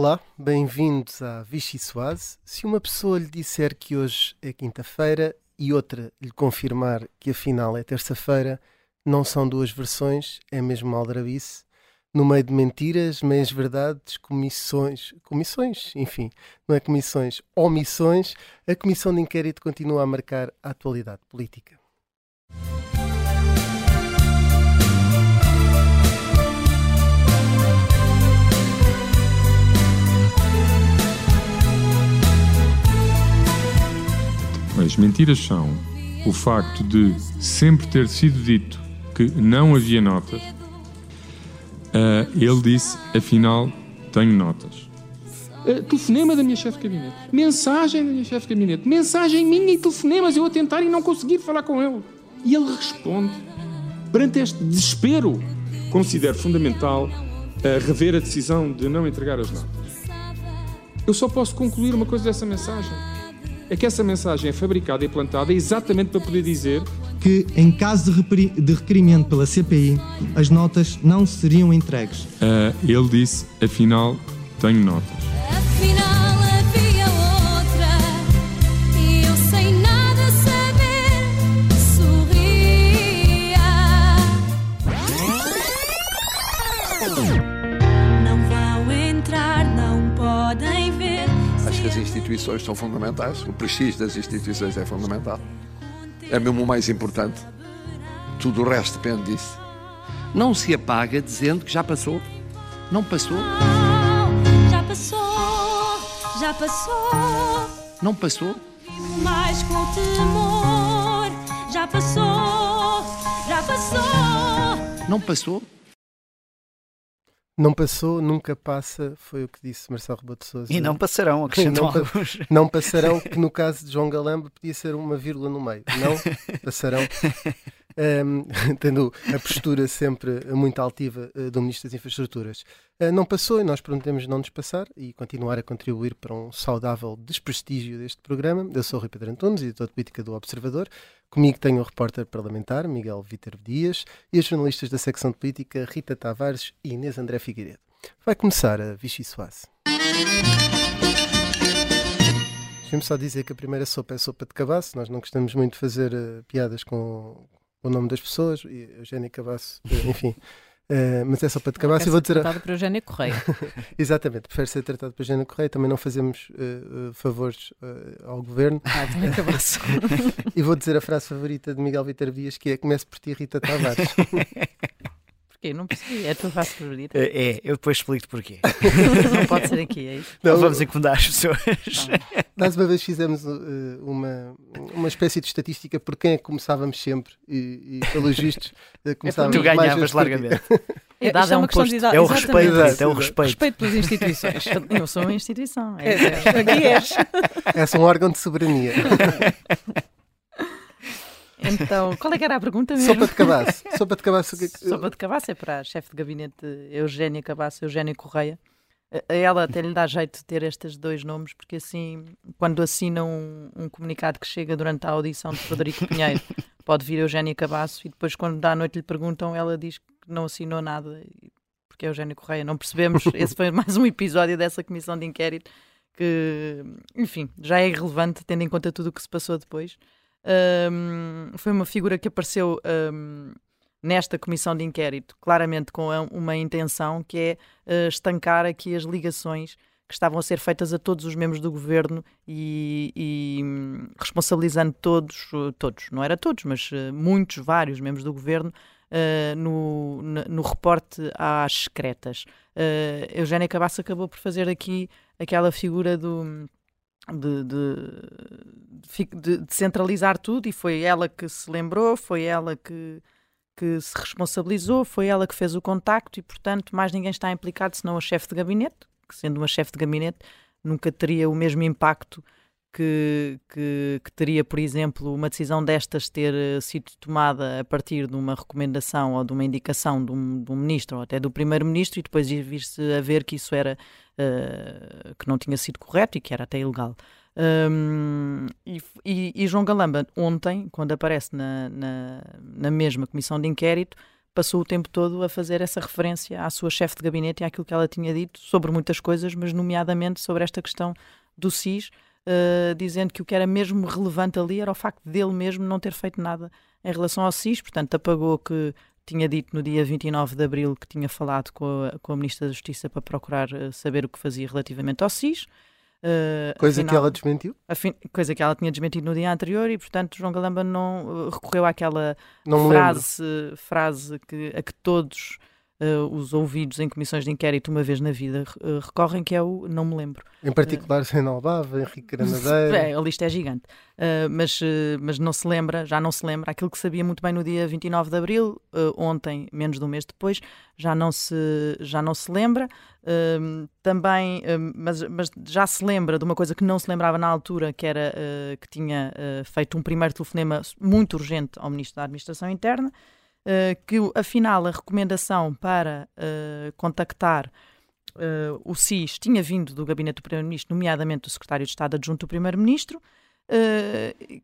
Olá, bem-vindos à Vichy Soase. Se uma pessoa lhe disser que hoje é quinta-feira e outra lhe confirmar que afinal é terça-feira, não são duas versões, é mesmo aldrabice. No meio de mentiras, meias verdades, comissões, comissões, enfim, não é comissões, omissões, a comissão de inquérito continua a marcar a atualidade política. As mentiras são o facto de sempre ter sido dito que não havia notas. Uh, ele disse, afinal, tenho notas. Uh, telefonema da minha chefe de gabinete, mensagem da minha chefe de gabinete, mensagem minha e telefonemas, eu a tentar e não conseguir falar com ele. E ele responde. Perante este desespero, considero fundamental uh, rever a decisão de não entregar as notas. Eu só posso concluir uma coisa dessa mensagem é que essa mensagem é fabricada e plantada exatamente para poder dizer que, em caso de, de requerimento pela CPI, as notas não seriam entregues. Uh, ele disse, afinal, tenho notas. Instituições são fundamentais, o prestígio das instituições é fundamental. É mesmo o mais importante. Tudo o resto depende disso. Não se apaga dizendo que já passou. Não passou. Já passou, já passou. Não passou. Mais com temor. Já passou, já passou. Não passou. Não passou, nunca passa, foi o que disse Marcelo Rebelo de Sousa. E não passarão, acrescentam não, alguns. Não passarão, que no caso de João Galamba podia ser uma vírgula no meio. Não passarão. Um, tendo a postura sempre muito altiva uh, do Ministro das Infraestruturas. Uh, não passou e nós prometemos não nos passar e continuar a contribuir para um saudável desprestígio deste programa. Eu sou o Rui Pedro Antunes, editor de política do Observador. Comigo tenho o repórter parlamentar Miguel Vítor Dias e as jornalistas da secção de política Rita Tavares e Inês André Figueiredo. Vai começar a Vichy Soase. Deixa-me só dizer que a primeira sopa é sopa de cabaço. Nós não gostamos muito de fazer uh, piadas com, o nome das pessoas, e Eugénia Cabasso, eh, enfim. Uh, mas é só para te acabar. vou dizer. Tratado por Eugénia Correia. Exatamente, prefere ser tratado por Eugénia Correia. Também não fazemos uh, uh, favores ao governo. Ah, também acabasse. e vou dizer a frase favorita de Miguel Vitor Dias, que é: Comece por ti, Rita Tavares. Porquê? Não percebi. É a tua frase favorita? É, é, eu depois explico-te porquê. não pode ser aqui, é isso? Não, vamos incomodar as pessoas. Nós uma vez fizemos uh, uma, uma espécie de estatística por quem é que começávamos sempre e, e pelos vistos uh, começávamos é Tu ganhavas largamente. É, dado é, um uma questão de idade. É o respeito, é o respeito. Respeito pelas instituições. Eu sou uma instituição. É, é, aqui és. És um órgão de soberania. Então, qual é que era a pergunta mesmo? Sopa de cabaço. Sopa de cabaço. Sopa de cabaço é para a chefe de gabinete Eugénia Cabaço, Eugénia Correia. A ela até lhe dá jeito de ter estes dois nomes, porque assim, quando assina um, um comunicado que chega durante a audição de Frederico Pinheiro, pode vir Eugénia Cabasso e depois, quando à noite lhe perguntam, ela diz que não assinou nada, porque é Eugénia Correia. Não percebemos. Esse foi mais um episódio dessa comissão de inquérito que, enfim, já é irrelevante, tendo em conta tudo o que se passou depois. Um, foi uma figura que apareceu um, nesta comissão de inquérito, claramente com uma intenção que é uh, estancar aqui as ligações que estavam a ser feitas a todos os membros do governo e, e um, responsabilizando todos, todos, não era todos, mas uh, muitos, vários membros do governo uh, no, no, reporte às secretas. Uh, Eugénia Cabasso acabou por fazer aqui aquela figura do de, de, de, de, centralizar tudo e foi ela que se lembrou, foi ela que, que se responsabilizou, foi ela que fez o contacto e, portanto, mais ninguém está implicado senão a chefe de gabinete, que sendo uma chefe de gabinete nunca teria o mesmo impacto que, que, que, teria, por exemplo, uma decisão destas ter eh, sido tomada a partir de uma recomendação ou de uma indicação de um, de um ministro ou até do primeiro-ministro e depois vir-se a ver que isso era uh, que não tinha sido correto e que era até ilegal. Um, e, e, e, João Galamba, ontem, quando aparece na, na, na mesma comissão de inquérito, passou o tempo todo a fazer essa referência à sua chefe de gabinete e àquilo que ela tinha dito sobre muitas coisas, mas nomeadamente sobre esta questão do SIS, uh, dizendo que o que era mesmo relevante ali era o facto dele mesmo não ter feito nada em relação ao SIS, portanto apagou que tinha dito no dia 29 de abril que tinha falado com a, com a Ministra da Justiça para procurar uh, saber o que fazia relativamente ao SIS. Uh, coisa afinal, que ela desmentiu? Afim, coisa que ela tinha desmentido no dia anterior e, portanto, João Galamba não uh, recorreu àquela frase, frase que, a que todos uh, os ouvidos em comissões de inquérito uma vez na vida uh, recorrem, que é o não me lembro. Em particular, Sena Albava, Henrique Granadeira. É, a lista é gigante. Uh, mas, mas não se lembra, já não se lembra, aquilo que sabia muito bem no dia 29 de abril, ontem, menos de um mês depois, já não se, já não se lembra. também, mas, mas já se lembra de uma coisa que não se lembrava na altura, que era que tinha feito um primeiro telefonema muito urgente ao Ministro da Administração Interna. Eh, que afinal a recomendação para uh, contactar uh, o SIS tinha vindo do gabinete do Primeiro-Ministro, nomeadamente do Secretário de Estado Adjunto do Primeiro-Ministro,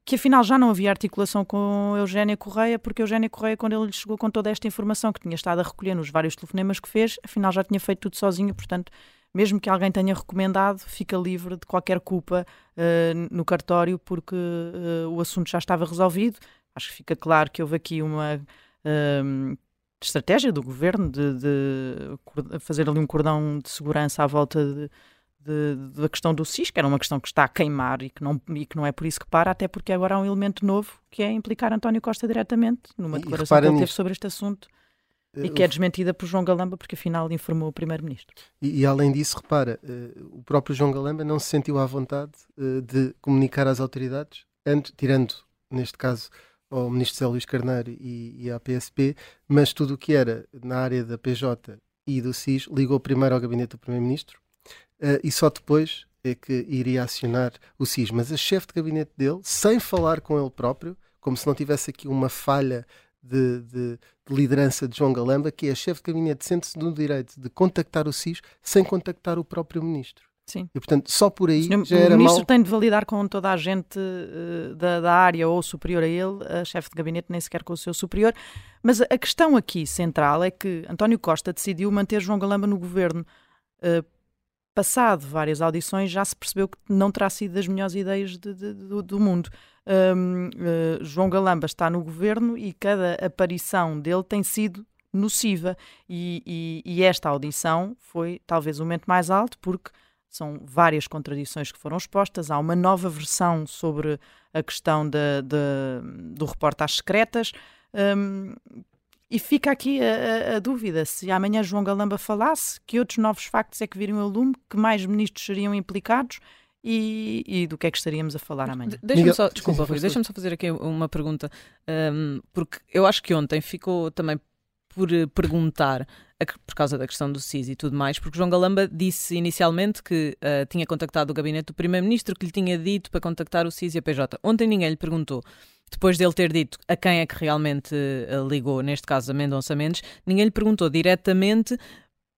que afinal já não havia articulação com Eugénia Correia, porque Eugénia Correia, quando ele chegou com toda esta informação que tinha estado a recolher nos vários telefonemas que fez, afinal já tinha feito tudo sozinho, portanto mesmo que alguém tenha recomendado, fica livre de qualquer culpa uh, no cartório porque uh, o assunto já estava resolvido. Acho que fica claro que houve aqui uma um, estratégia do governo de, de, fazer ali um cordão de segurança à volta de, de, da questão do SIS, que era uma questão que está a queimar e que, não, e que não é por isso que para, até porque agora há um elemento novo que é implicar António Costa diretamente numa declaração que ele teve sobre este assunto. E que é desmentida por João Galamba, porque afinal informou o Primeiro-Ministro. E, e, além disso, repara, uh, o próprio João Galamba não se sentiu à vontade uh, de comunicar às autoridades, antes, tirando, neste caso, ao ministro José Luís Carneiro e, e à PSP, mas tudo o que era na área da PJ e do SIS ligou primeiro ao gabinete do Primeiro-Ministro uh, e só depois é que iria acionar o SIS. Mas a chefe de gabinete dele, sem falar com ele próprio, como se não tivesse aqui uma falha de, de, de liderança de João Galamba, que é chefe de gabinete, sente-se no direito de contactar o SIS sem contactar o próprio ministro. Sim. E portanto, só por aí Senhor, já era O ministro mal... tem de validar com toda a gente uh, da, da, área ou superior a ele, a chefe de gabinete nem sequer com o seu superior. Mas a questão aqui central é que António Costa decidiu manter João Galamba no governo. Uh, passado várias audições, já se percebeu que não terá sido das melhores ideias de, de, do, do, mundo. Um, uh, eh, João Galamba está no governo e cada aparição dele tem sido nociva. E, e, e esta audição foi talvez o momento mais alto, porque são várias contradições que foram expostas. Há uma nova versão sobre a questão de, de, do reporte secretas. Um, e fica aqui a, a, a, dúvida: se amanhã João Galamba falasse, que outros novos factos é que viriam ao lume, que mais ministros seriam implicados e, e do que é que estaríamos a falar amanhã? Deixa-me só, desculpa, Rui, deixa-me só fazer aqui uma pergunta, um, porque eu acho que ontem ficou também por eh, perguntar por causa da questão do SIS e tudo mais, porque João Galamba disse inicialmente que uh, tinha contactado o gabinete do Primeiro-Ministro, que lhe tinha dito para contactar o SIS e a PJ. Ontem ninguém lhe perguntou. Depois dele ter dito a quem é que realmente uh, ligou, neste caso a Mendonça Mendes, ninguém lhe perguntou diretamente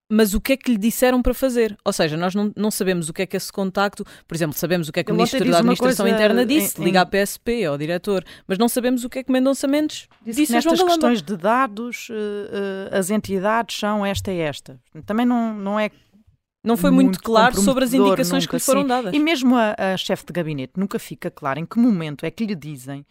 mas o que é que lhe disseram para fazer? Ou seja, nós não, não sabemos o que é que esse contacto, por exemplo, sabemos o que é que o Ministro da Administração Interna disse, em, liga à PSP, ao diretor, mas não sabemos o que é que Mendonça Mendes disse, disse nestas questões de dados, uh, uh, as entidades são esta e esta. Também não, não é não foi muito, muito claro sobre as indicações que lhe foram dadas. E mesmo a, a chefe de gabinete nunca fica claro em que momento é que lhe dizem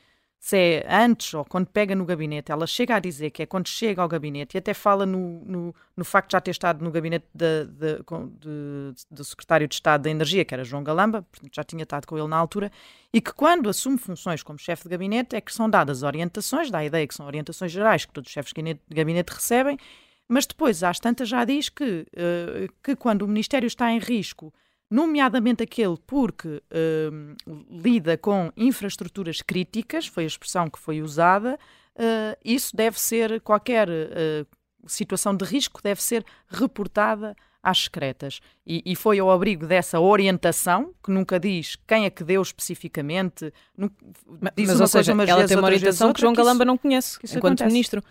se é antes ou quando pega no gabinete, ela chega a dizer que é quando chega ao gabinete e até fala no, no, no facto de já ter estado no gabinete do secretário de Estado da Energia, que era João Galamba, já tinha estado com ele na altura, e que quando assume funções como chefe de gabinete é que são dadas orientações, dá a ideia que são orientações gerais que todos os chefes de gabinete, recebem, mas depois, às tantas, já diz que, uh, que quando o Ministério está em risco nomeadamente aquele porque uh, lida com infraestruturas críticas, foi a expressão que foi usada, uh, isso deve ser, qualquer uh, situação de risco deve ser reportada às secretas. E, e, foi ao abrigo dessa orientação, que nunca diz quem é que deu especificamente. Mas, diz mas ou seja, ela vezes, tem uma orientação que João Galamba não conhece, enquanto acontece. ministro.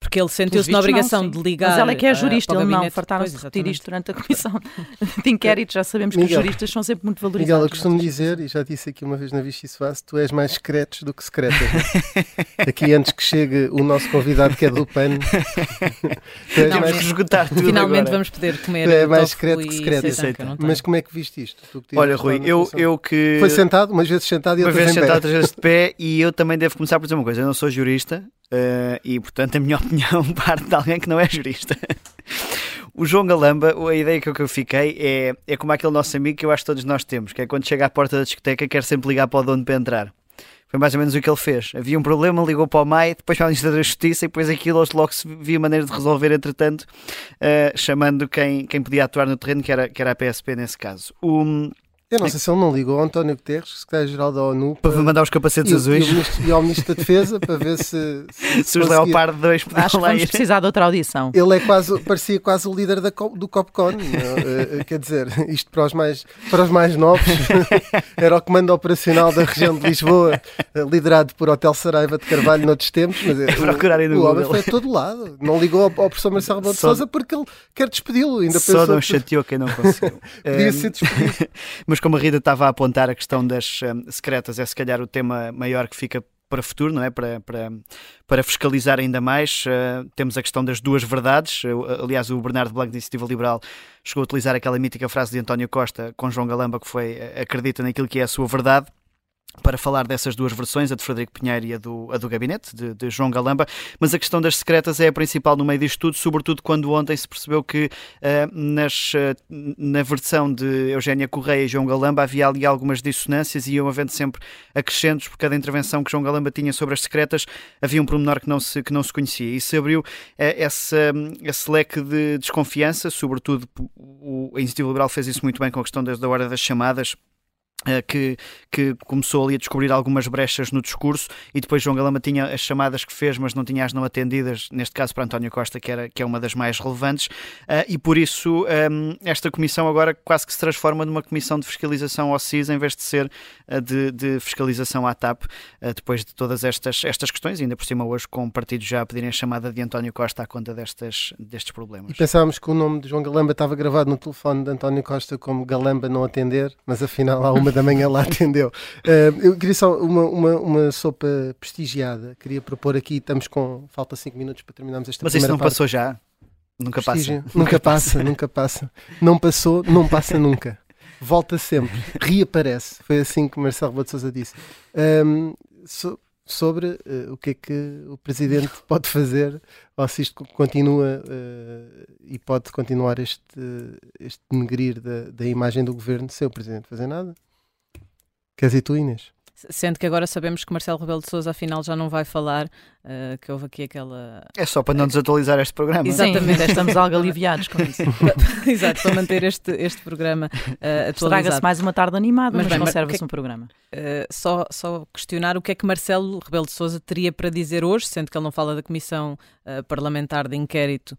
Porque ele sentiu-se na obrigação não, de ligar. Mas ela é que é eh, jurista, ele não. Fartaram-se de repetir exatamente. isto durante a comissão de inquérito. Já sabemos que Miguel. os juristas são sempre muito valorizados. Miguel, eu costumo dizer, e já disse aqui uma vez na Vichy Soares, tu és mais secretos do que secretas. aqui antes que chegue o nosso convidado que é do PAN, Temos mais, que esgotar tudo Finalmente agora. vamos poder comer. tu és mais secreto que secreta. seitan, que eu não tenho. Mas como é que viste isto? Tu que Olha, Rui, eu, eu que. Foi sentado, umas vezes sentado e outras vez em pé. sentado, outras vezes de pé, e eu também devo começar por dizer uma coisa: eu não sou jurista eh, e, portanto, a minha opinião parte de alguém que não é jurista. O João Galamba, a ideia que eu- que eu fiquei é, é como aquele nosso amigo que eu acho que todos nós temos, que é quando chega à porta da discoteca quer sempre ligar para o dono para entrar. Foi mais ou menos o que ele fez. Havia um problema, ligou para o MAI, depois para a Ministra da Justiça e depois aquilo logo se via maneira de resolver, entretanto, eh, chamando quem, quem podia atuar no terreno, que era, que era a PSP nesse caso. O, Eu não sei se ele não ligou ao António Guterres, secretário-geral da ONU, para mandar os capacetes e, azuis. E, ministro, e ao Ministro da Defesa para ver se, se, Se os conseguia- Leopard 2 podiam Acho que vamos precisar de outra audição. Ele é quase, parecia quase o líder da, do Copcon. não é? Eh, quer dizer, isto para os mais, para os mais novos, era o comando operacional da região de Lisboa, eh, liderado por Hotel Saraiva de Carvalho noutros tempos. Mas eh, Procurarem o, no o homem foi a todo lado. Não ligou ao, ao professor Marcelo Rebelo de Sousa porque ele quer despedi-lo. Ainda Só pensou não que chateou quem não conseguiu. podia Ehm, ser despedido. Mas como a Rita estava a apontar, a questão das hum, secretas é se calhar o tema maior que fica para o futuro, não é? Para, para, para fiscalizar ainda mais. Uh, temos a questão das duas verdades. Uh, aliás, o Bernardo Blanco da Iniciativa Liberal chegou a utilizar aquela mítica frase de António Costa com João Galamba, que foi uh, acredita naquilo que é a sua verdade. Para falar dessas duas versões, a de Frederico Pinheiro e a do, a do gabinete, de, de João Galamba, mas a questão das secretas é a principal no meio disto tudo, sobretudo quando ontem se percebeu que uh, nas, uh, na versão de Eugénia Correia e João Galamba havia ali algumas dissonâncias e iam havendo sempre acrescentos por cada intervenção que João Galamba tinha sobre as secretas, havia um pormenor que não se, que não se conhecia. E se abriu uh, essa, esse leque de desconfiança, sobretudo o, a Iniciativa Liberal fez isso muito bem com a questão das, da hora das chamadas, que, que, começou ali a descobrir algumas brechas no discurso e depois João Galama tinha as chamadas que fez, mas não tinha as não atendidas, neste caso para António Costa, que, era, que é uma das mais relevantes, uh, e por isso um, esta comissão agora quase que se transforma numa comissão de fiscalização ao CIS em vez de ser uh, de, de, fiscalização à TAP, depois de todas estas, estas questões, ainda por cima hoje com partidos já a pedirem a chamada de António Costa à conta destas, destes problemas. E pensávamos que o nome de João Galamba estava gravado no telefone de António Costa como Galamba não atender, mas afinal há uma da manhã lá atendeu. Uh, eu queria só uma, uma, uma sopa prestigiada. Queria propor aqui, estamos com. Falta 5 minutos para terminarmos esta Mas isso primeira não parte. passou já? Nunca Prestígio. passa. Nunca passa, nunca passa. Não passou, não passa nunca. Volta sempre, reaparece. Foi assim que Marcelo Rebelo de Sousa disse. Um, so- sobre uh, o que é que o Presidente pode fazer ou se isto continua uh, e pode continuar este, este denegrir da, da imagem do Governo sem o Presidente fazer nada. Queres ir tu, Inês? Sendo que agora sabemos que Marcelo Rebelo de Sousa afinal já não vai falar, uh, que houve aqui aquela. É só para não desatualizar este programa. Exatamente. Sim, estamos algo aliviados com isso. Exato, para manter este, este programa uh, Estraga-se atualizado. mais uma tarde animada, mas, bem, conserva-se que- um programa. Uh, só, só questionar o que é que Marcelo Rebelo de Sousa teria para dizer hoje, sendo que ele não fala da Comissão uh, Parlamentar de Inquérito.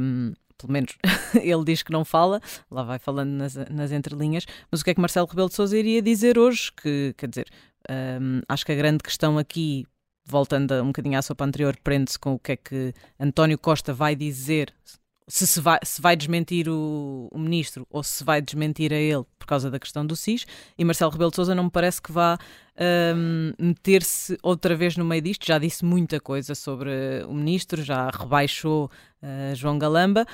um, pelo menos ele diz que não fala, lá vai falando nas, nas entrelinhas, mas o que é que Marcelo Rebelo de Sousa iria dizer hoje? Que, quer dizer, um, acho que a grande questão aqui, voltando um bocadinho à sopa anterior, prende-se com o que é que António Costa vai dizer, se, se, vai, se vai desmentir o, o ministro ou se vai desmentir a ele por causa da questão do SIS, e Marcelo Rebelo de Sousa não me parece que vá um, meter-se outra vez no meio disto, já disse muita coisa sobre o ministro, já rebaixou uh, João Galamba,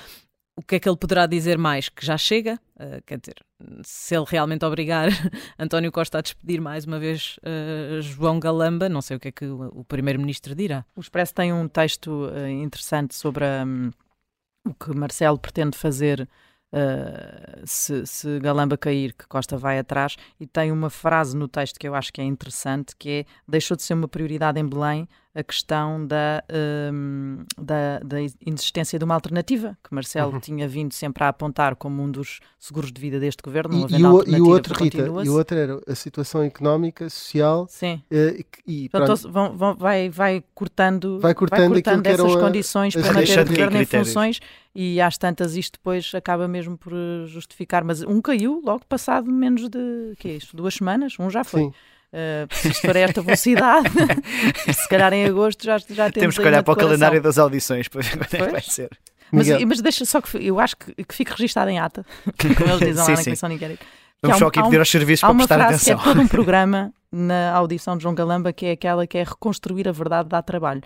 o que é que ele poderá dizer mais? Que já chega? Uh, quer dizer, se ele realmente obrigar António Costa a despedir mais uma vez uh, João Galamba, não sei o que é que o, o Primeiro-Ministro dirá. O Expresso tem um texto interessante sobre hum, o que Marcelo pretende fazer uh, se, se Galamba cair, que Costa vai atrás, e tem uma frase no texto que eu acho que é interessante, que é deixou de ser uma prioridade em Belém a questão da, hum, da, da inexistência de uma alternativa, que Marcelo Uhum. tinha vindo sempre a apontar como um dos seguros de vida deste governo, não E, havendo e, o, e o outro, Rita, e o outro era a situação económica, social Sim. eh, e, Portanto, vão- vão- vai, vai cortando, Vai cortando aquilo que essas a- condições as para manter o governo em funções e às tantas isto depois acaba mesmo por justificar. Mas um caiu logo passado menos de que é isto, duas semanas, um já foi. sim. Uh, se isto for a esta velocidade, se calhar em agosto já, já temos. Temos que olhar para o calendário das audições para ver quando é que vai ser. Mas, mas deixa só que eu acho que, que fique registado em ata, como eles dizem Sim, lá na. Comissão que Vamos só aqui pedir aos serviços para prestar frase que atenção. é todo um programa na audição de João Galamba, que é aquela que é reconstruir a verdade dá trabalho.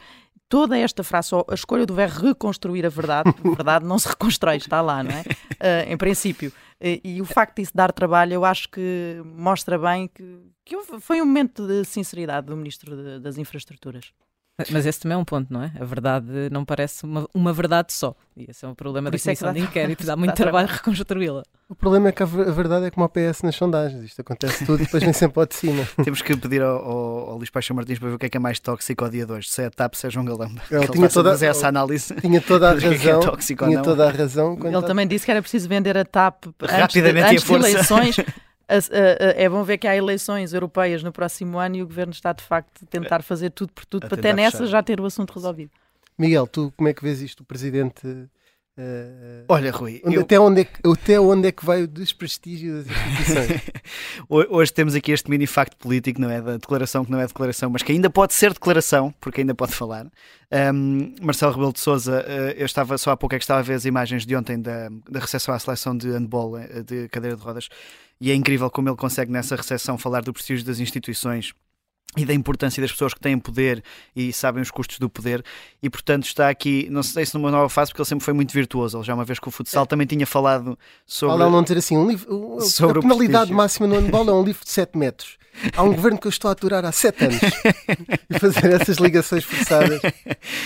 Toda esta frase, só a escolha do verbo reconstruir a verdade, a verdade não se reconstrói, está lá, não é? Ah, em princípio. E, e o facto disso dar trabalho, eu acho que mostra bem que, que foi um momento de sinceridade do Ministro de- das Infraestruturas. Mas esse também é um ponto, não é? A verdade não parece uma, uma verdade só. E esse é um problema da isso é Comissão dá de. Inquérito. Dá muito Dá trabalho trabalho. reconstruí-la. O problema é que a ver- a verdade é como o PS nas sondagens. Isto acontece tudo e depois vem sempre ao de cima. Temos que pedir ao, ao, ao Luís Paixão Martins para ver o que é que é mais tóxico ao dia de hoje. Se é a TAP, se é João Galamba. Ele Que tinha toda- fazer essa análise. Tinha toda a é é razão. ou tinha não. toda a razão. Ele também disse que era preciso vender a TAP antes, de, Rapidamente e a antes de eleições. É bom ver que há eleições europeias no próximo ano e o governo está de facto a tentar fazer tudo por tudo A para até nessa fechar. já ter o assunto resolvido. Miguel, tu como é que vês isto? O presidente. eh, Olha, Rui, onde- eu- até, onde é que, até onde é que vai o desprestígio das instituições? Ho- Hoje temos aqui este mini facto político, não é? Da declaração que não é declaração, mas que ainda pode ser declaração, porque ainda pode falar. Um, Marcelo Rebelo de Souza, eu estava só há pouco é que estava a ver as imagens de ontem da, da recepção à seleção de handball eh, de cadeira de rodas, e é incrível como ele consegue nessa recepção falar do prestígio das instituições e da importância das pessoas que têm poder e sabem os custos do poder. E portanto está aqui, não sei se numa nova fase porque ele sempre foi muito virtuoso, ele já uma vez com o futsal também tinha falado sobre... Ao não dizer assim, um livro, Sobre a penalidade máxima no handball é um livro de 7 metros. Há um governo que eu estou a aturar há 7 anos e fazer essas ligações forçadas.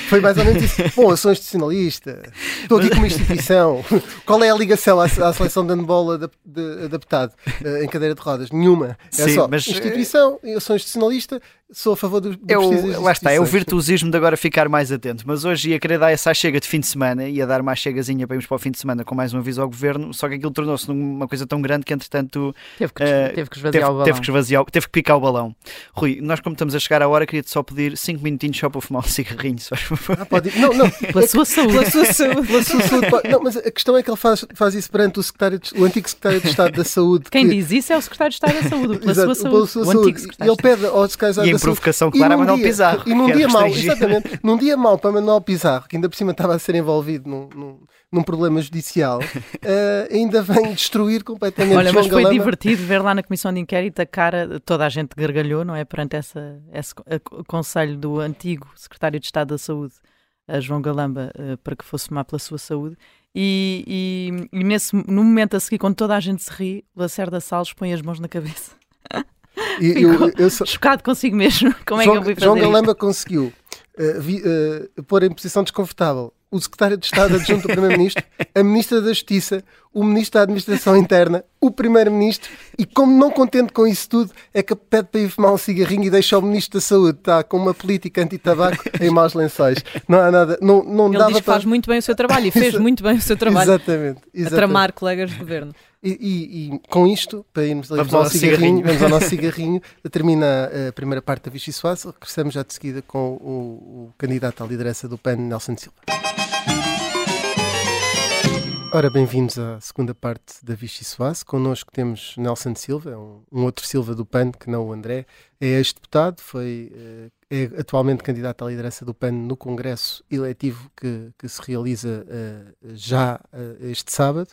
Foi mais ou menos isso. Bom, eu sou institucionalista, estou aqui com uma instituição. Qual é a ligação à, à seleção de handball adap- de- adaptado eh, em cadeira de rodas? Nenhuma. É Sim, só mas, eh, instituição, eu sou institucionalista, sou a favor do, do É das lá está, é o virtuosismo de agora ficar mais atento. Mas hoje ia querer dar essa chega de fim de semana, ia dar mais chegazinha para irmos para o fim de semana com mais um aviso ao governo, só que aquilo tornou-se numa coisa tão grande que entretanto Teve que, eh, teve que esvaziar teve, o balão. teve que esvaziar, teve que picar o balão. Rui, nós como estamos a chegar à hora, queria-te só pedir 5 minutinhos só para fumar um cigarrinho. Só. Ah, pode ir. Não, não. Pela sua saúde. Pela sua saúde. Pela sua saúde, pode- Não, mas a questão é que ele faz, faz isso perante o, secretário de- o antigo secretário de Estado da Saúde. Quem que- diz isso é o Secretário de Estado da Saúde, pela Exato, sua pela saúde. sua o saúde. antigo E Secretário ele de Estado. pede ao secretário E Saúde. provocação clara a num Manuel dia- Pizarro. E num que dia mau, exatamente, num dia mau para Manuel Pizarro, que ainda por cima estava a ser envolvido num, num, num problema judicial, eh, ainda vem destruir completamente Olha, João mas foi Galamba. divertido ver lá na comissão de inquérito a cara, toda a gente gargalhou, não é? Perante essa, esse a- conselho do antigo secretário de Estado da Saúde, a João Galamba, eh, para que fosse tomar pela sua saúde. E, e, e nesse, no momento a seguir, quando toda a gente se ri, o Lacerda Salles põe as mãos na cabeça. E eu- eu Chocado consigo mesmo. Como é João, que eu fui fazer João? Galamba conseguiu eh, vi- eh, pôr em posição desconfortável o secretário de Estado adjunto do Primeiro-Ministro, a Ministra da Justiça, o Ministro da Administração Interna, o Primeiro-Ministro, e como não contente com isso tudo, é que pede para ir fumar um cigarrinho e deixa o Ministro da Saúde, está com uma política anti-tabaco em maus lençóis. Não há nada, não, não Ele dava diz que para... faz muito bem o seu trabalho e fez muito bem o seu trabalho Exatamente. a exatamente. tramar colegas de governo. E, e- e com isto, para irmos Vamos ao um cigarrinho, cigarrinho. vamos ao nosso cigarrinho, termina a primeira parte da Vichy Soares, regressamos já de seguida com o, o candidato à liderança do PAN, Nelson Silva. Ora, bem-vindos à segunda parte da Vichy Soares. Connosco temos Nelson Silva, é um, um outro Silva do PAN, que não o André. É ex-deputado, foi, eh, é atualmente candidato à liderança do PAN no Congresso eletivo que, que se realiza eh, já eh, este sábado.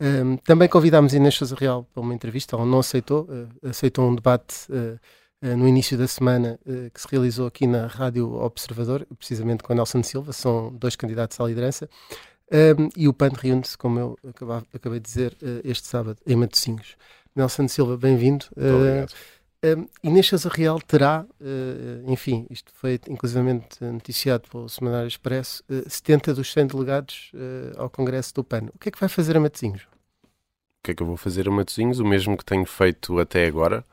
Um, também convidámos Inês Sousa Real para uma entrevista, ela não aceitou, uh, aceitou um debate uh, uh, no início da semana que se realizou aqui na Rádio Observador, precisamente com Nelson Silva, são dois candidatos à liderança, um, e o PAN reúne-se, como eu acaba- acabei de dizer, este sábado, em Matosinhos. Nelson Silva, bem-vindo. Obrigado. Um, Inês Sousa Real terá, enfim, isto foi inclusivamente noticiado pelo Semanário Expresso, uh, 70 dos 100 delegados ao Congresso do PAN. O que é que vai fazer a Matosinhos? O que é que eu vou fazer a Matosinhos? O mesmo que tenho feito até agora,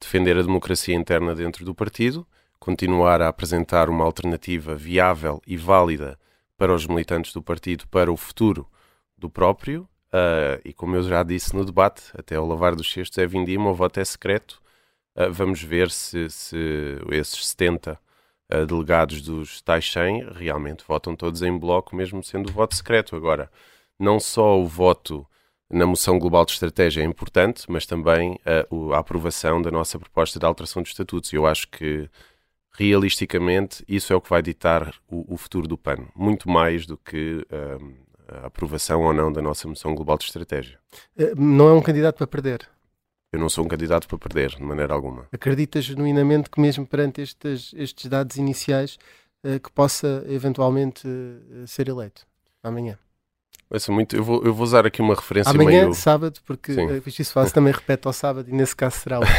defender a democracia interna dentro do partido, continuar a apresentar uma alternativa viável e válida para os militantes do partido para o futuro do próprio. ah, e como eu já disse no debate, até ao lavar dos cestos é vindima, o voto é secreto. Ah, vamos ver se, se esses 70 ah, delegados dos tais 100 realmente votam todos em bloco, mesmo sendo o voto secreto. Agora, não só o voto na moção global de estratégia é importante, mas também a, a aprovação da nossa proposta de alteração dos estatutos. Eu acho que realisticamente isso é o que vai ditar o, o futuro do PAN, muito mais do que um, a aprovação ou não da nossa moção global de estratégia. Eh, Não é um candidato para perder. Eu não sou um candidato para perder, de maneira alguma. Acreditas genuinamente que, mesmo perante estes, estes dados iniciais, eh, que possa eventualmente eh, ser eleito amanhã? Ouça, muito, eu, vou, eu vou usar aqui uma referência Amanhã, meio... sábado, porque Sim. eh, isto se faz também repete ao sábado e nesse caso será hoje.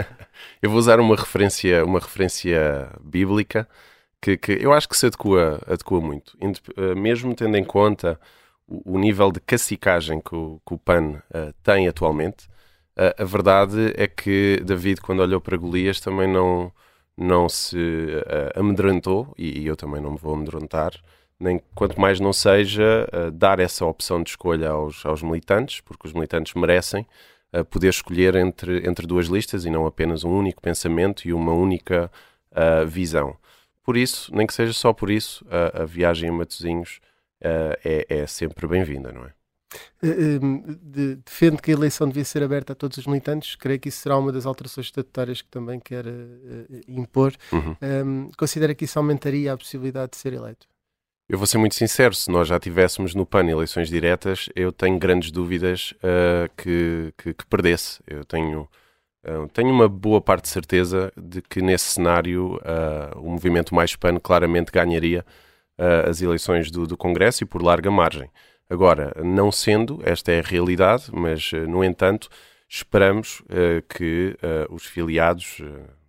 eu vou usar uma referência, uma referência bíblica que, que eu acho que se adequa, adequa muito. Eh, Mesmo tendo em conta o, o nível de cacicagem que o, que o PAN eh, tem atualmente, eh, a verdade é que David, quando olhou para Golias, também não, não se eh, amedrontou, e, e eu também não me vou amedrontar, nem quanto mais não seja eh, dar essa opção de escolha aos, aos militantes, porque os militantes merecem eh, poder escolher entre, entre duas listas e não apenas um único pensamento e uma única eh, visão. Por isso, nem que seja só por isso, a, viagem a Matosinhos é, é sempre bem-vinda, não é? Eh, eh, de- defende que a eleição devia ser aberta a todos os militantes. Creio que isso será uma das alterações estatutárias que também quer eh, impor. Uhum. Ehm, considera que isso aumentaria a possibilidade de ser eleito? Eu vou ser muito sincero, se nós já tivéssemos no PAN eleições diretas, eu tenho grandes dúvidas eh, que, que, que perdesse. Eu tenho, eh, tenho uma boa parte de certeza de que nesse cenário eh, o movimento mais PAN claramente ganharia as eleições do, do Congresso e por larga margem. Agora, não sendo, esta é a realidade, mas, no entanto, esperamos que os filiados,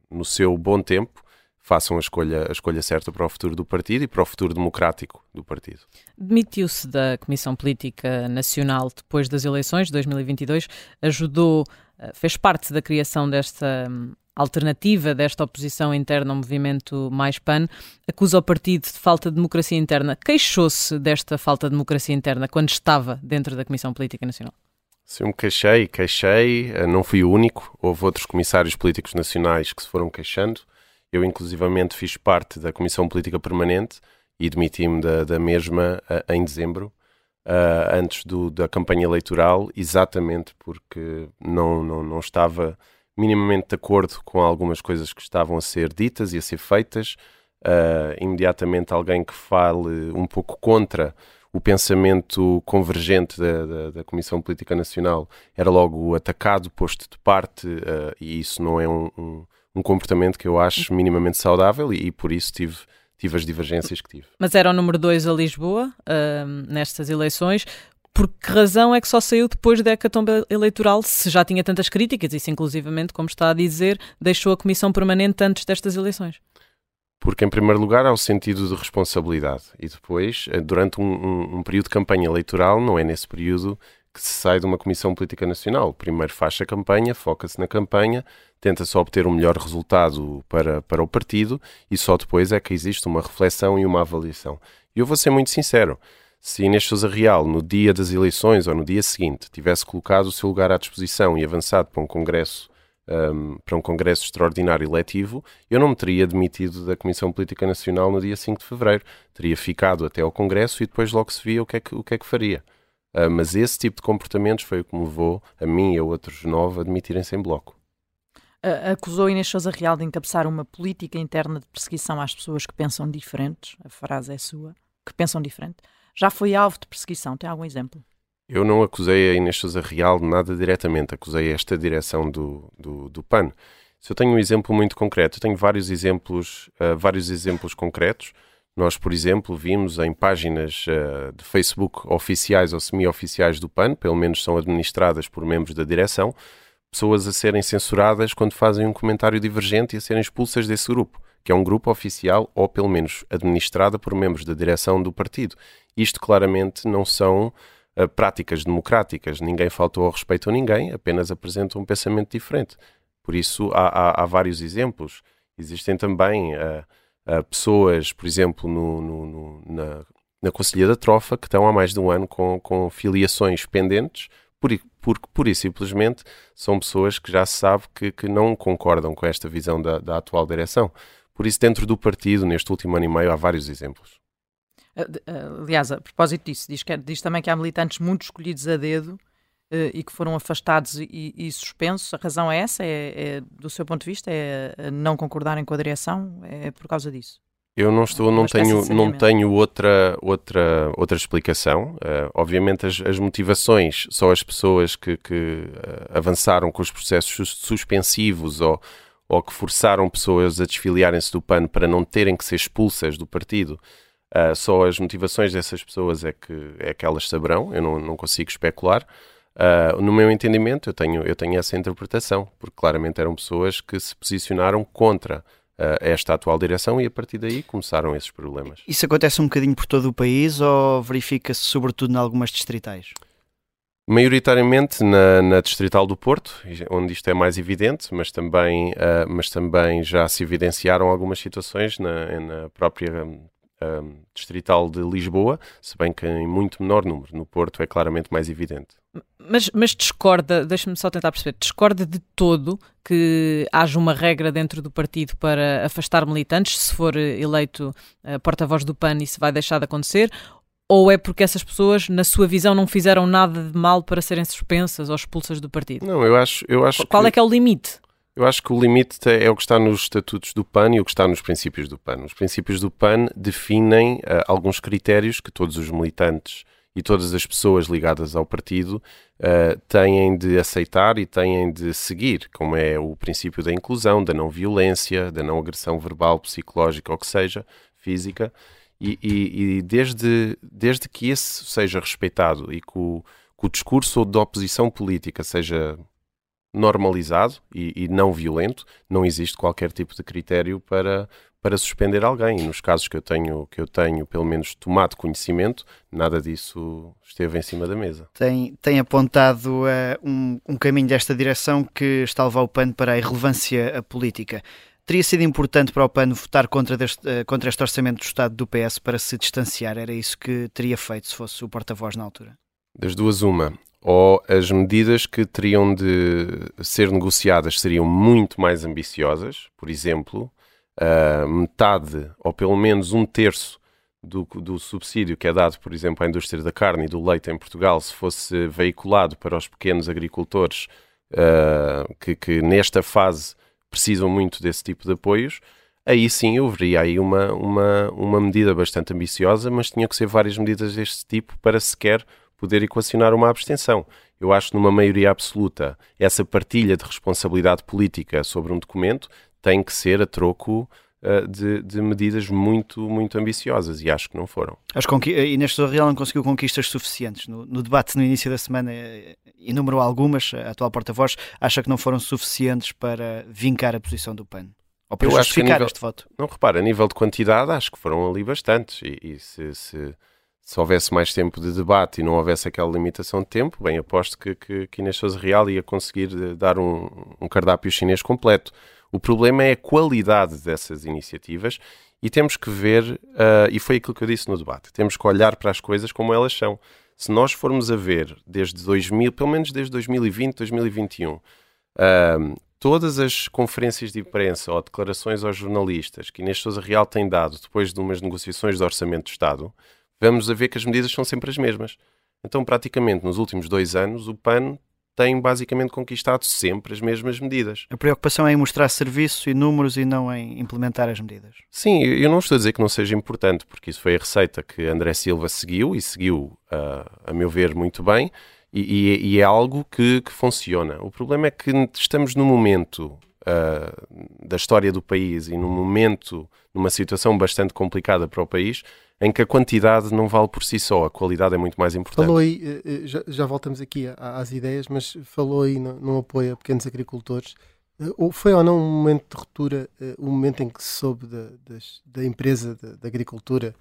no seu bom tempo, façam a escolha, a escolha certa para o futuro do partido e para o futuro democrático do partido. Demitiu-se da Comissão Política Nacional depois das eleições de 2022, ajudou, eh, fez parte da criação desta hum, alternativa, desta oposição interna ao movimento Mais PAN, acusa o partido de falta de democracia interna. Queixou-se desta falta de democracia interna quando estava dentro da Comissão Política Nacional? Eu me queixei, queixei, eh, não fui o único, houve outros comissários políticos nacionais que se foram queixando. Eu, inclusivamente, fiz parte da Comissão Política Permanente e demiti-me da, da mesma eh, em dezembro, eh, antes do- da campanha eleitoral, exatamente porque não, não, não estava minimamente de acordo com algumas coisas que estavam a ser ditas e a ser feitas. Eh, imediatamente alguém que fale um pouco contra o pensamento convergente da, da, da Comissão Política Nacional era logo atacado, posto de parte, eh, e isso não é um, um, um comportamento que eu acho minimamente saudável e, e por isso tive, tive as divergências que tive. Mas era o número 2 a Lisboa, hum, nestas eleições. Por que razão é que só saiu depois da hecatombe eleitoral, se já tinha tantas críticas, e se inclusivamente, como está a dizer, deixou a comissão permanente antes destas eleições? Porque, em primeiro lugar, há o sentido de responsabilidade. E depois, eh, durante um, um- um período de campanha eleitoral, não é nesse período que se sai de uma Comissão Política Nacional. Primeiro faz a campanha, foca-se na campanha, tenta-se obter o melhor resultado para, para o partido e só depois é que existe uma reflexão e uma avaliação. E eu vou ser muito sincero. Se Inês Sousa Real, no dia das eleições ou no dia seguinte, tivesse colocado o seu lugar à disposição e avançado para um congresso um, para um congresso extraordinário eletivo, eu não me teria demitido da Comissão Política Nacional no dia 5 de fevereiro. Teria ficado até ao congresso e depois logo se via o que é que, o que, é que faria. Uh, mas esse tipo de comportamentos foi o que me levou a mim e a outros nove a admitirem-se em bloco. A- Acusou Inês Sousa Real de encabeçar uma política interna de perseguição às pessoas que pensam diferentes. A frase é sua. Que pensam diferente. Já foi alvo de perseguição. Tem algum exemplo? Eu não acusei a Inês Sousa Real de nada diretamente, acusei esta direção do, do, do PAN. Se eu tenho um exemplo muito concreto, eu tenho vários exemplos, uh, vários exemplos concretos. Nós, por exemplo, vimos em páginas uh, de Facebook oficiais ou semi-oficiais do PAN, pelo menos são administradas por membros da direção, pessoas a serem censuradas quando fazem um comentário divergente e a serem expulsas desse grupo, que é um grupo oficial ou pelo menos administrada por membros da direção do partido. Isto claramente não são uh, práticas democráticas. Ninguém faltou ao respeito a ninguém, apenas apresentam um pensamento diferente. Por isso, há, há, há vários exemplos. Existem também uh, uh, pessoas, por exemplo, no, no, no, na, na Conselhia da Trofa, que estão há mais de um ano com, com filiações pendentes, porque por, por e simplesmente são pessoas que já se sabe que, que não concordam com esta visão da, da atual direção. Por isso, dentro do partido, neste último ano e meio, há vários exemplos. De- uh, Aliás, a propósito disso, diz, que, diz também que há militantes muito escolhidos a dedo eh, e que foram afastados e, e suspensos. A razão é essa? É, é, do seu ponto de vista? É não concordarem com a direção? É por causa disso? Eu não estou, não tenho, não tenho outra, outra, outra explicação. Uh, obviamente as, as, motivações só as pessoas que, que uh, avançaram com os processos suspensivos ou, ou que forçaram pessoas a desfiliarem-se do PAN para não terem que ser expulsas do partido. Uh, só as motivações dessas pessoas é que, é que elas saberão, eu não, não consigo especular. No meu entendimento, eu tenho, eu tenho essa interpretação, porque claramente eram pessoas que se posicionaram contra uh, esta atual direção e a partir daí começaram esses problemas. Isso acontece um bocadinho por todo o país ou verifica-se sobretudo em algumas distritais? Maioritariamente na, na, Distrital do Porto, onde isto é mais evidente, mas também, uh, mas também já se evidenciaram algumas situações na, na própria um, distrital de Lisboa, se bem que em muito menor número. No Porto é claramente mais evidente. Mas, mas discorda, deixa-me só tentar perceber, discorda de todo que haja uma regra dentro do partido para afastar militantes, se for eleito uh, porta-voz do PAN isso vai deixar de acontecer? Ou é porque essas pessoas, na sua visão, não fizeram nada de mal para serem suspensas ou expulsas do partido? Não, eu acho. Eu acho Qual que... é que é o limite? Eu acho que o limite é o que está nos estatutos do PAN e o que está nos princípios do PAN. Os princípios do PAN definem uh, alguns critérios que todos os militantes e todas as pessoas ligadas ao partido uh, têm de aceitar e têm de seguir, como é o princípio da inclusão, da não violência, da não agressão verbal, psicológica ou que seja, física. E, e, e desde, desde que esse seja respeitado e que o, que o discurso de oposição política seja normalizado e, e, não violento, não existe qualquer tipo de critério para, para suspender alguém. Nos casos que eu tenho, que eu tenho pelo menos tomado conhecimento, nada disso esteve em cima da mesa. Tem, tem apontado uh, um, um caminho desta direção que está a levar o PAN para a irrelevância política. Teria sido importante para o PAN votar contra, deste, uh, contra este orçamento do Estado do PS para se distanciar? Era isso que teria feito se fosse o porta-voz na altura? Das duas, uma ou as medidas que teriam de ser negociadas seriam muito mais ambiciosas, por exemplo, uh, metade ou pelo menos um terço do, do, subsídio que é dado, por exemplo, à indústria da carne e do leite em Portugal, se fosse veiculado para os pequenos agricultores uh, que, que, nesta fase precisam muito desse tipo de apoios, aí sim eu veria aí uma, uma, uma medida bastante ambiciosa, mas tinha que ser várias medidas deste tipo para sequer poder equacionar uma abstenção. Eu acho que numa maioria absoluta essa partilha de responsabilidade política sobre um documento tem que ser a troco uh, de, de, medidas muito, muito ambiciosas e acho que não foram. As e Inês Real não conseguiu conquistas suficientes. No, no, debate no início da semana eh, enumerou algumas, a atual porta-voz acha que não foram suficientes para vincar a posição do PAN. Ou para Eu justificar nível, este voto. Não, repara, a nível de quantidade acho que foram ali bastantes e, e se, se se houvesse mais tempo de debate e não houvesse aquela limitação de tempo, bem, aposto que, que, que Inês Sousa Real ia conseguir eh, dar um, um cardápio chinês completo. O problema é a qualidade dessas iniciativas e temos que ver, uh, e foi aquilo que eu disse no debate, temos que olhar para as coisas como elas são. Se nós formos a ver desde 2000, pelo menos desde 2020, 2021, uh, todas as conferências de imprensa ou declarações aos jornalistas que Inês Sousa Real tem dado depois de umas negociações de orçamento de Estado, vamos a ver que as medidas são sempre as mesmas. Então, praticamente nos últimos dois anos, o PAN tem basicamente conquistado sempre as mesmas medidas. A preocupação é em mostrar serviço e números e não em implementar as medidas. Sim, eu não estou a dizer que não seja importante, porque isso foi a receita que André Silva seguiu e seguiu, uh, a meu ver, muito bem, e, e, é algo que, que, funciona. O problema é que estamos no momento uh, da história do país e num momento, numa situação bastante complicada para o país, em que a quantidade não vale por si só, a qualidade é muito mais importante. Falou aí, eh, eh, já, já voltamos aqui às ideias, mas falou aí no, no apoio a pequenos agricultores. Eh, foi ou não um momento de ruptura, o um momento em que se soube da, da empresa da, agricultura,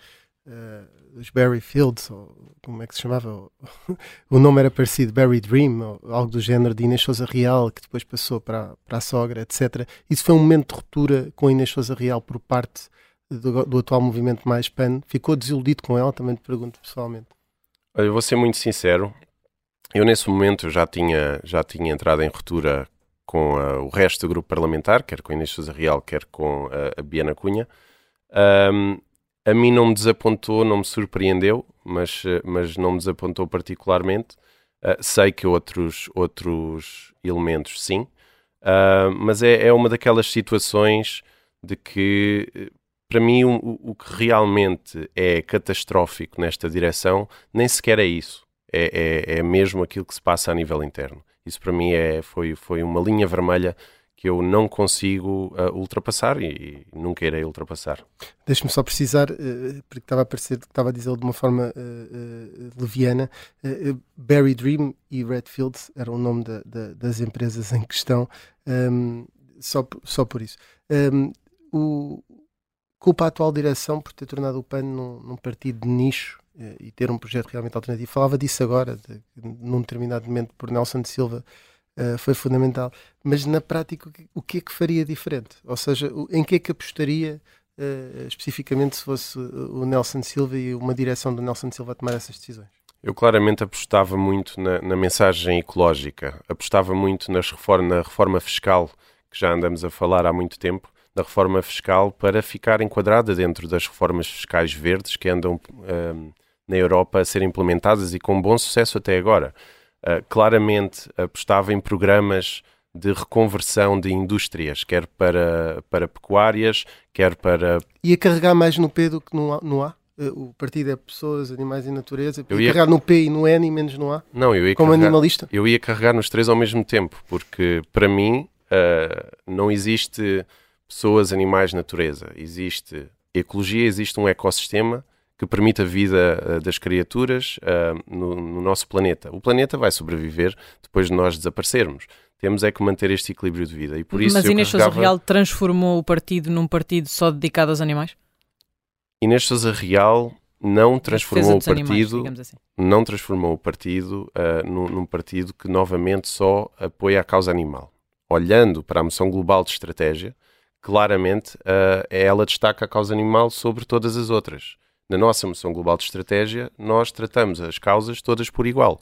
uh, Berry Fields, ou como é que se chamava? o nome era parecido, Berry Dream, ou algo do género de Inês Souza Real, que depois passou para, para a sogra, etc. Isso foi um momento de ruptura com Inês Souza Real por parte do, do, atual movimento mais PAN, ficou desiludido com ela? Também te pergunto pessoalmente. Eu vou ser muito sincero. Eu, nesse momento, já tinha, já tinha entrado em ruptura com uh, o resto do grupo parlamentar, quer com a Inês Sousa Real, quer com uh, a Biana Cunha. Um, a mim não me desapontou, não me surpreendeu, mas, uh, mas não me desapontou particularmente. Uh, sei que outros, outros elementos sim, uh, mas é, é uma daquelas situações de que, para mim, o, o que realmente é catastrófico nesta direção nem sequer é isso. É, é, é mesmo aquilo que se passa a nível interno. Isso para mim é, foi, foi uma linha vermelha que eu não consigo uh, ultrapassar e, e nunca irei ultrapassar. Deixe-me só precisar, uh, porque estava a parecer que estava a dizer de uma forma uh, leviana. Barry Dream e Redfield eram o nome da, da, das empresas em questão, um, só, só por isso. Um, o, culpa a atual direção por ter tornado o PAN num, num partido de nicho e ter um projeto realmente alternativo. Falava disso agora, de, num determinado momento, por Nelson de Silva uh, foi fundamental. Mas na prática, o que é que faria diferente? Ou seja, em que é que apostaria uh, especificamente se fosse o Nelson Silva e uma direção do Nelson Silva a tomar essas decisões? Eu claramente apostava muito na, na mensagem ecológica, apostava muito nas reforma, na reforma fiscal, que já andamos a falar há muito tempo, da reforma fiscal para ficar enquadrada dentro das reformas fiscais verdes que andam uh, na Europa a ser implementadas e com bom sucesso até agora. Uh, claramente apostava em programas de reconversão de indústrias, quer para, para pecuárias, quer para. Ia carregar mais no P do que no A? No A? Eh, o partido é pessoas, animais e natureza. Eu ia carregar no P e no N e menos no A? Não, eu ia Como carregar, animalista? Eu ia carregar nos três ao mesmo tempo, porque para mim uh, não existe pessoas, animais, natureza. Existe ecologia, existe um ecossistema que permite a vida uh, das criaturas uh, no, no, nosso planeta. O planeta vai sobreviver depois de nós desaparecermos. Temos é que manter este equilíbrio de vida. E por isso Mas Inês carregava... Sousa Real transformou o partido num partido só dedicado aos animais? Inês Sousa Real não transformou o partido, animais, assim. não transformou o partido uh, num, num partido que novamente só apoia a causa animal. Olhando para a moção global de estratégia, claramente uh, ela destaca a causa animal sobre todas as outras na nossa moção global de estratégia, nós tratamos as causas todas por igual.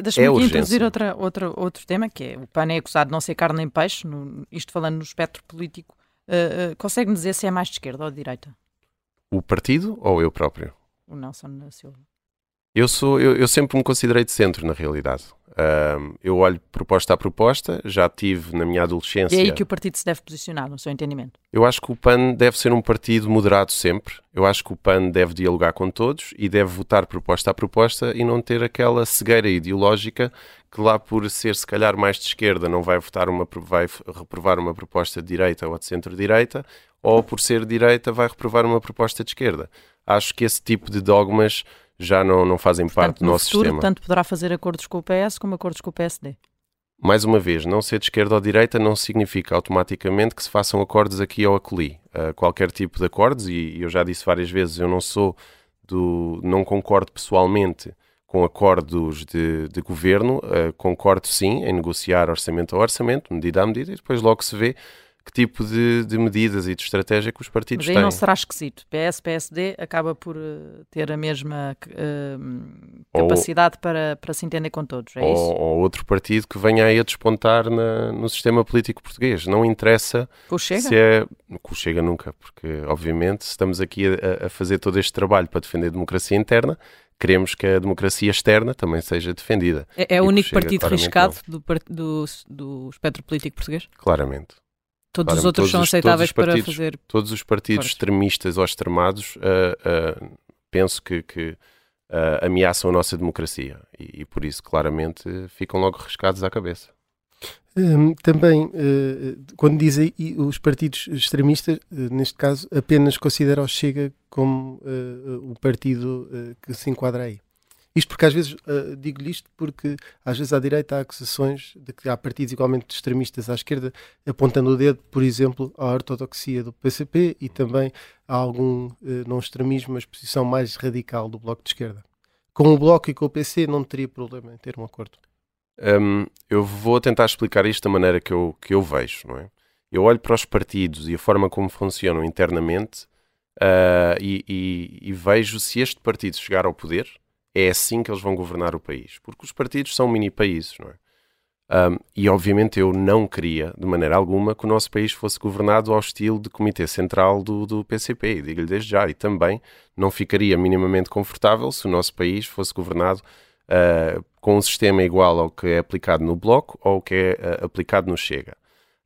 Deixa-me é introduzir outra, outra, outro tema, que é o PAN é acusado de não ser carne nem peixe, no, isto falando no espectro político. Uh, uh, Consegue-me dizer se é mais de esquerda ou de direita? O partido ou eu próprio? O Nelson Silva. Eu, sou, eu, eu sempre me considerei de centro, na realidade. eu olho proposta a proposta, já tive na minha adolescência. E é aí que o partido se deve posicionar, no seu entendimento? Eu acho que o PAN deve ser um partido moderado sempre. Eu acho que o PAN deve dialogar com todos e deve votar proposta a proposta e não ter aquela cegueira ideológica que lá por ser se calhar mais de esquerda não vai votar uma vai reprovar uma proposta de direita ou de centro-direita, ou por ser direita vai reprovar uma proposta de esquerda. Acho que esse tipo de dogmas já não, não fazem Portanto, parte do nosso futuro, sistema. Tanto poderá fazer acordos com o PS como acordos com o PSD. Mais uma vez, não ser de esquerda ou direita não significa automaticamente que se façam acordos aqui ou acolhi. Uh, qualquer tipo de acordos, e eu já disse várias vezes, eu não sou do. não concordo pessoalmente com acordos de, de governo, uh, concordo sim em negociar orçamento a orçamento, medida a medida, e depois logo se vê que tipo de, de, medidas e de estratégia que os partidos Mas aí têm. não será esquisito. PS, PSD acaba por uh, ter a mesma uh, capacidade ou, para, para se entender com todos, é ou, isso? Ou outro partido que venha aí a despontar na, no sistema político português. Não interessa o Chega? se é... Chega nunca, porque obviamente estamos aqui a, a fazer todo este trabalho para defender a democracia interna, queremos que a democracia externa também seja defendida. É, é o único partido riscado do, do, do espectro político português? Claramente. Todos os outros são aceitáveis partidos, para fazer. Todos os partidos extremistas ou extremados uh, uh, penso que, que uh, ameaçam a nossa democracia e, e, por isso, claramente, ficam logo riscados à cabeça. Um, também, quando dizem os partidos extremistas, neste caso, apenas considera o Chega como o partido que se enquadra aí. Isto porque às vezes uh, digo-lhe isto porque às vezes à direita há acusações de que há partidos igualmente extremistas à esquerda apontando o dedo, por exemplo, à ortodoxia do PCP e também a algum uh, não extremismo, mas posição mais radical do Bloco de Esquerda. Com o Bloco e com o PC não teria problema em ter um acordo. Um, eu vou tentar explicar isto da maneira que eu, que eu vejo, não é? Eu olho para os partidos e a forma como funcionam internamente uh, e, e, e vejo se este partido chegar ao poder, é assim que eles vão governar o país. Porque os partidos são mini-países, não é? Um, e obviamente eu não queria, de maneira alguma, que o nosso país fosse governado ao estilo de Comitê Central do, do PCP, digo-lhe desde já. E também não ficaria minimamente confortável se o nosso país fosse governado uh, com um sistema igual ao que é aplicado no Bloco ou ao que é uh, aplicado no Chega.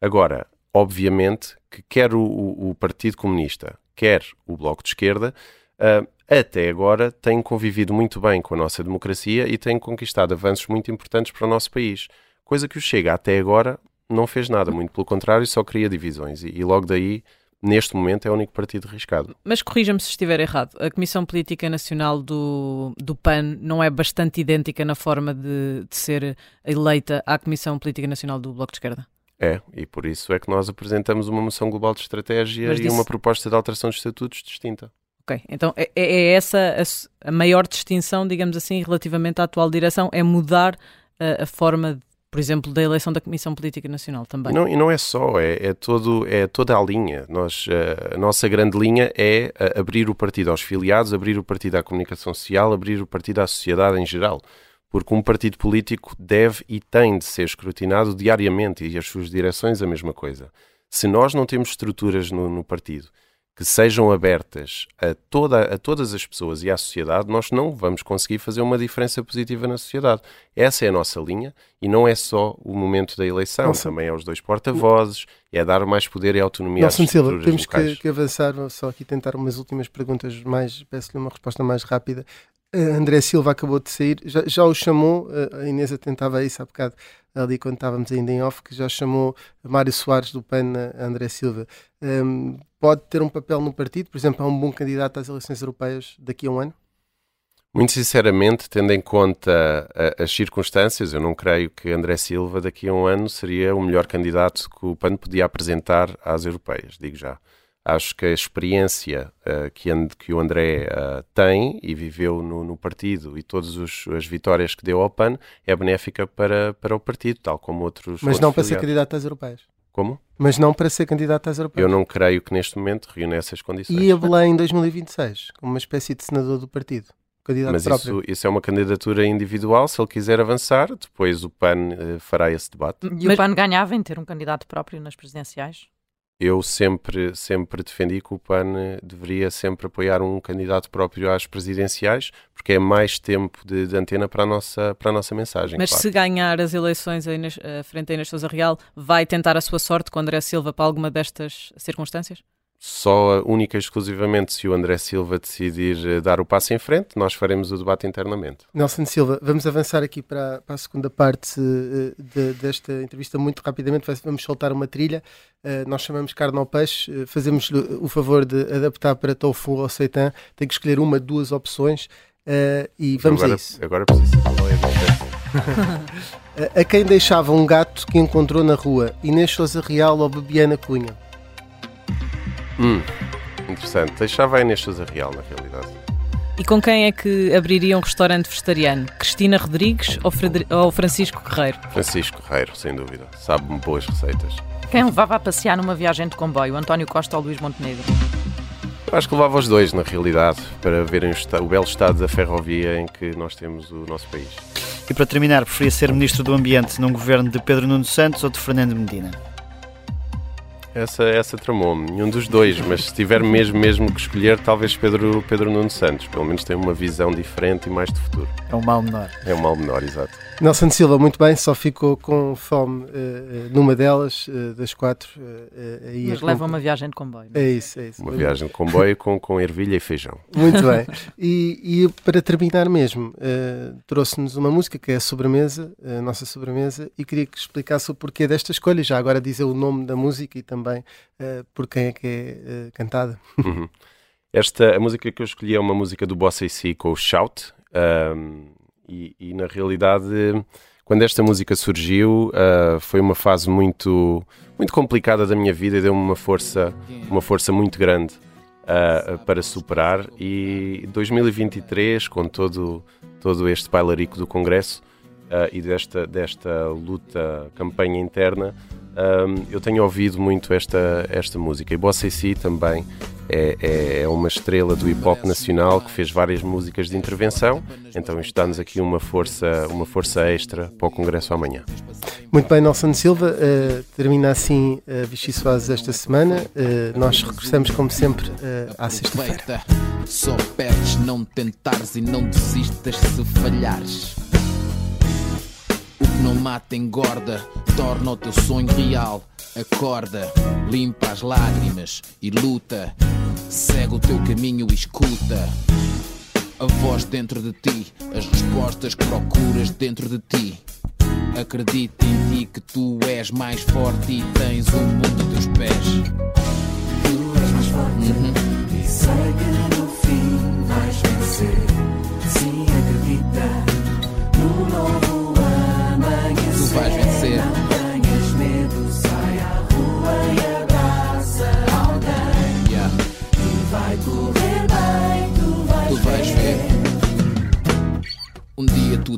Agora, obviamente que quer o, o, Partido Comunista, quer o Bloco de Esquerda, uh, até agora têm convivido muito bem com a nossa democracia e têm conquistado avanços muito importantes para o nosso país. Coisa que o Chega até agora não fez nada, muito pelo contrário, só cria divisões. E, e logo daí neste momento é o único partido arriscado. Mas corrija-me se estiver errado. A Comissão Política Nacional do, do PAN não é bastante idêntica na forma de, de ser eleita à Comissão Política Nacional do Bloco de Esquerda? É, e por isso é que nós apresentamos uma moção global de estratégia e uma proposta de alteração de estatutos distinta. Ok, então é, é, é essa a, a, maior distinção, digamos assim, relativamente à atual direção, é mudar a, a forma por exemplo, da eleição da Comissão Política Nacional também. Não, e não é só, é, é, todo, é toda a linha. Nós, eh, a nossa grande linha é eh, abrir o partido aos filiados, abrir o partido à comunicação social, abrir o partido à sociedade em geral. Porque um partido político deve e tem de ser escrutinado diariamente e as suas direções a mesma coisa. Se nós não temos estruturas no, no partido que sejam abertas a, toda, a todas as pessoas e à sociedade, nós não vamos conseguir fazer uma diferença positiva na sociedade. Essa é a nossa linha e não é só o momento da eleição, nossa. também é os dois porta-vozes, é dar mais poder e autonomia nossa, às Silva, temos que, que, avançar, vou só aqui tentar umas últimas perguntas, mais peço-lhe uma resposta mais rápida. Uh, André Silva acabou de sair, já, já o chamou, uh, a Inês atentava isso há bocado, ali quando estávamos ainda em off, que já chamou Mário Soares do PAN a André Silva. Um, pode ter um papel no partido? Por exemplo, é um bom candidato às eleições europeias daqui a um ano? Muito sinceramente, tendo em conta as circunstâncias, eu não creio que André Silva daqui a um ano seria o melhor candidato que o PAN podia apresentar às europeias, digo já. Acho que a experiência uh, que, que, o André uh, tem e viveu no, no partido e todas as vitórias que deu ao PAN é benéfica para, para o partido, tal como outros. Mas outros não para ser candidato às europeias. Como? Mas não para ser candidato às europeias. Eu não creio que neste momento reúne essas condições. E a Belém em 2026, como uma espécie de senador do partido. Candidato Mas próprio. Isso, isso é uma candidatura individual. Se ele quiser avançar, depois o PAN uh, fará esse debate. E Mas... o PAN ganhava em ter um candidato próprio nas presidenciais? Eu sempre, sempre defendi que o PAN deveria sempre apoiar um candidato próprio às presidenciais, porque é mais tempo de, de antena para a nossa, para a nossa mensagem. Mas claro. se ganhar as eleições aí na, frente a Inês Sousa Real, vai tentar a sua sorte com André Silva para alguma destas circunstâncias? Só única e exclusivamente se o André Silva decidir eh, dar o passo em frente, nós faremos o debate internamente. Nelson Silva, vamos avançar aqui para, para a segunda parte uh, de, desta entrevista muito rapidamente. Vamos soltar uma trilha. Uh, nós chamamos carne ao peixe, uh, fazemos o favor de adaptar para tofu ou seitan. Tem que escolher uma, duas opções e vamos agora, a isso. Agora preciso a quem deixava um gato que encontrou na rua, Inês Souza Real ou Bebiana Cunha? Hum, interessante. Deixava a Inês Sousa Real, na realidade. E com quem é que abriria um restaurante vegetariano? Cristina Rodrigues ou, ou Francisco Guerreiro? Francisco Guerreiro, sem dúvida. Sabe-me boas receitas. Quem levava a passear numa viagem de comboio? António Costa ou Luís Montenegro? Eu acho que levava os dois, na realidade, para verem o, o belo estado da ferrovia em que nós temos o nosso país. E para terminar, preferia ser Ministro do Ambiente num governo de Pedro Nuno Santos ou de Fernando Medina? Essa, essa tramou-me. Nenhum dos dois, mas se tiver mesmo, mesmo que escolher, talvez Pedro, Pedro Nuno Santos. Pelo menos tem uma visão diferente e mais de futuro. É um mal menor. É um mal menor, exato. Nelson Silva, muito bem, só ficou com fome uh, numa delas, uh, das quatro. Uh, Mas leva uma viagem de comboio. É isso, é isso. Uma viagem de comboio com, com ervilha e feijão. Muito bem. E, e para terminar mesmo, trouxe-nos uma música que é a sobremesa, a nossa sobremesa, e queria que explicasse o porquê desta escolha. Já agora dizer o nome da música e também por quem é que é cantada. Uhum. Esta, a música que eu escolhi é uma música do Bossa e com o Shout. Um, e, e, na realidade, quando esta música surgiu, uh, foi uma fase muito, muito complicada da minha vida e deu-me uma força, uma força muito grande uh, para superar. E 2023, com todo, todo este bailarico do Congresso uh, e desta, desta luta, campanha interna, um, eu tenho ouvido muito esta, esta música. E Bossa Si também é, é, uma estrela do hip hop nacional que fez várias músicas de intervenção, então isto dá-nos aqui uma força, uma força extra para o Congresso amanhã. Muito bem, Nelson Silva. Uh, termina assim a uh, Vichy Soares esta semana. Uh, nós regressamos, como sempre, uh, à sexta-feira. Só perdes, não tentares e não desistas se falhares. Não mata, engorda, torna o teu sonho real. Acorda, limpa as lágrimas e luta. Segue o teu caminho e escuta. A voz dentro de ti, as respostas que procuras dentro de ti. Acredita em ti que tu és mais forte e tens o mundo a teus pés. Tu és mais forte Uhum. e sei que no fim vais vencer. Sim,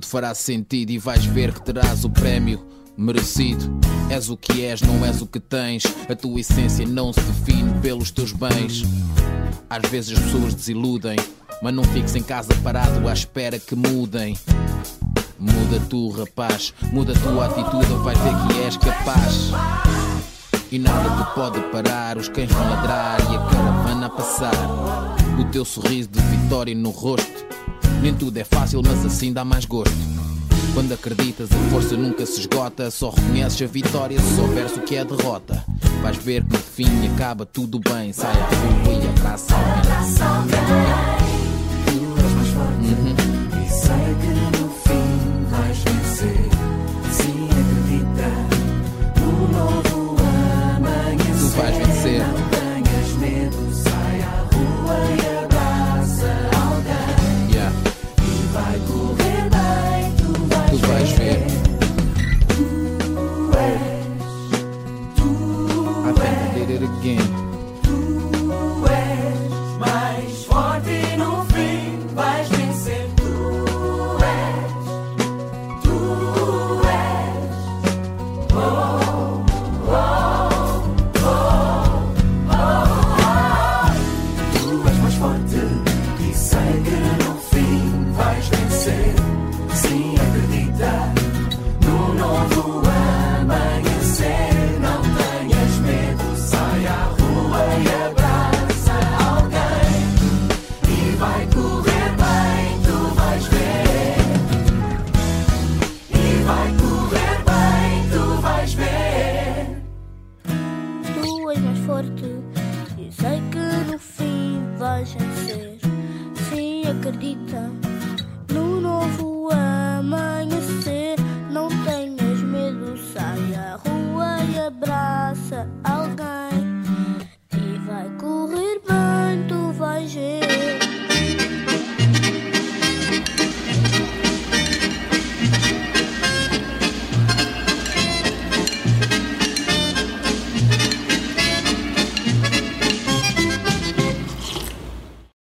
tudo fará sentido e vais ver que terás o prémio merecido. És o que és, não és o que tens. A tua essência não se define pelos teus bens. Às vezes as pessoas desiludem, mas não fiques em casa parado à espera que mudem. Muda tu, rapaz, muda a tua atitude, vais ver que és capaz. E nada te pode parar, os cães vão ladrar e a caravana a passar. O teu sorriso de vitória no rosto. Nem tudo é fácil, mas assim dá mais gosto. Quando acreditas, a força nunca se esgota. Só reconheces a vitória se souberes o que é a derrota. Vais ver que no fim acaba tudo bem. Sai à rua e abraça alguém. Uhum. It again.